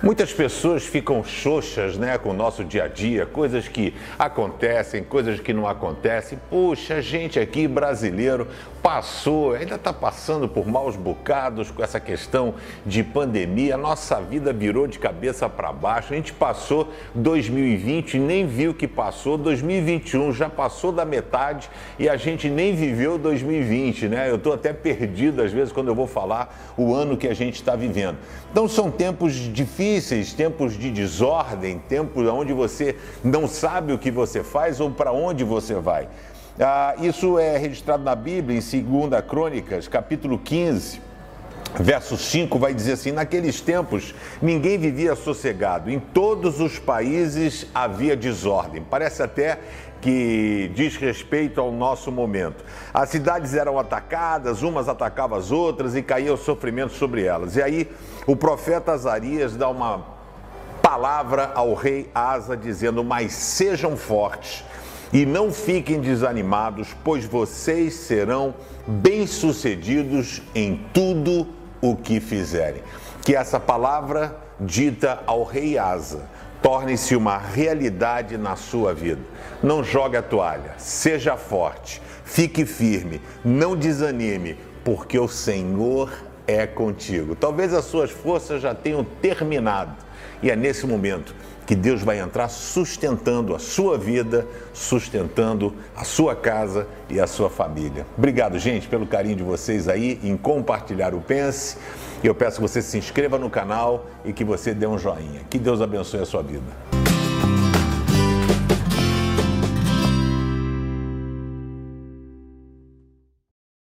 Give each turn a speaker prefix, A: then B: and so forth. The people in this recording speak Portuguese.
A: Muitas pessoas ficam xoxas né, com o nosso dia a dia, coisas que acontecem, coisas que não acontecem. Puxa, a gente aqui brasileiro passou, ainda está passando por maus bocados com essa questão de pandemia. Nossa vida virou de cabeça para baixo. A gente passou 2020 e nem viu que passou. 2021 já passou da metade e a gente nem viveu 2020, né? Eu estou até perdido às vezes quando eu vou falar o ano que a gente está vivendo. Então são tempos difíceis difíceis, tempos de desordem, tempos onde você não sabe o que você faz ou para onde você vai. Ah, isso é registrado na Bíblia, em 2 Crônicas, capítulo 15. Verso 5 vai dizer assim: Naqueles tempos ninguém vivia sossegado, em todos os países havia desordem. Parece até que diz respeito ao nosso momento. As cidades eram atacadas, umas atacavam as outras e caía o sofrimento sobre elas. E aí o profeta Azarias dá uma palavra ao rei Asa dizendo: Mas sejam fortes e não fiquem desanimados, pois vocês serão bem-sucedidos em tudo o que fizerem. Que essa palavra dita ao rei Asa torne-se uma realidade na sua vida. Não jogue a toalha, seja forte, fique firme, não desanime, porque o Senhor é contigo. Talvez as suas forças já tenham terminado e é nesse momento que Deus vai entrar sustentando a sua vida, sustentando a sua casa e a sua família. Obrigado, gente, pelo carinho de vocês aí em compartilhar o Pense. Eu peço que você se inscreva no canal e que você dê um joinha. Que Deus abençoe a sua vida.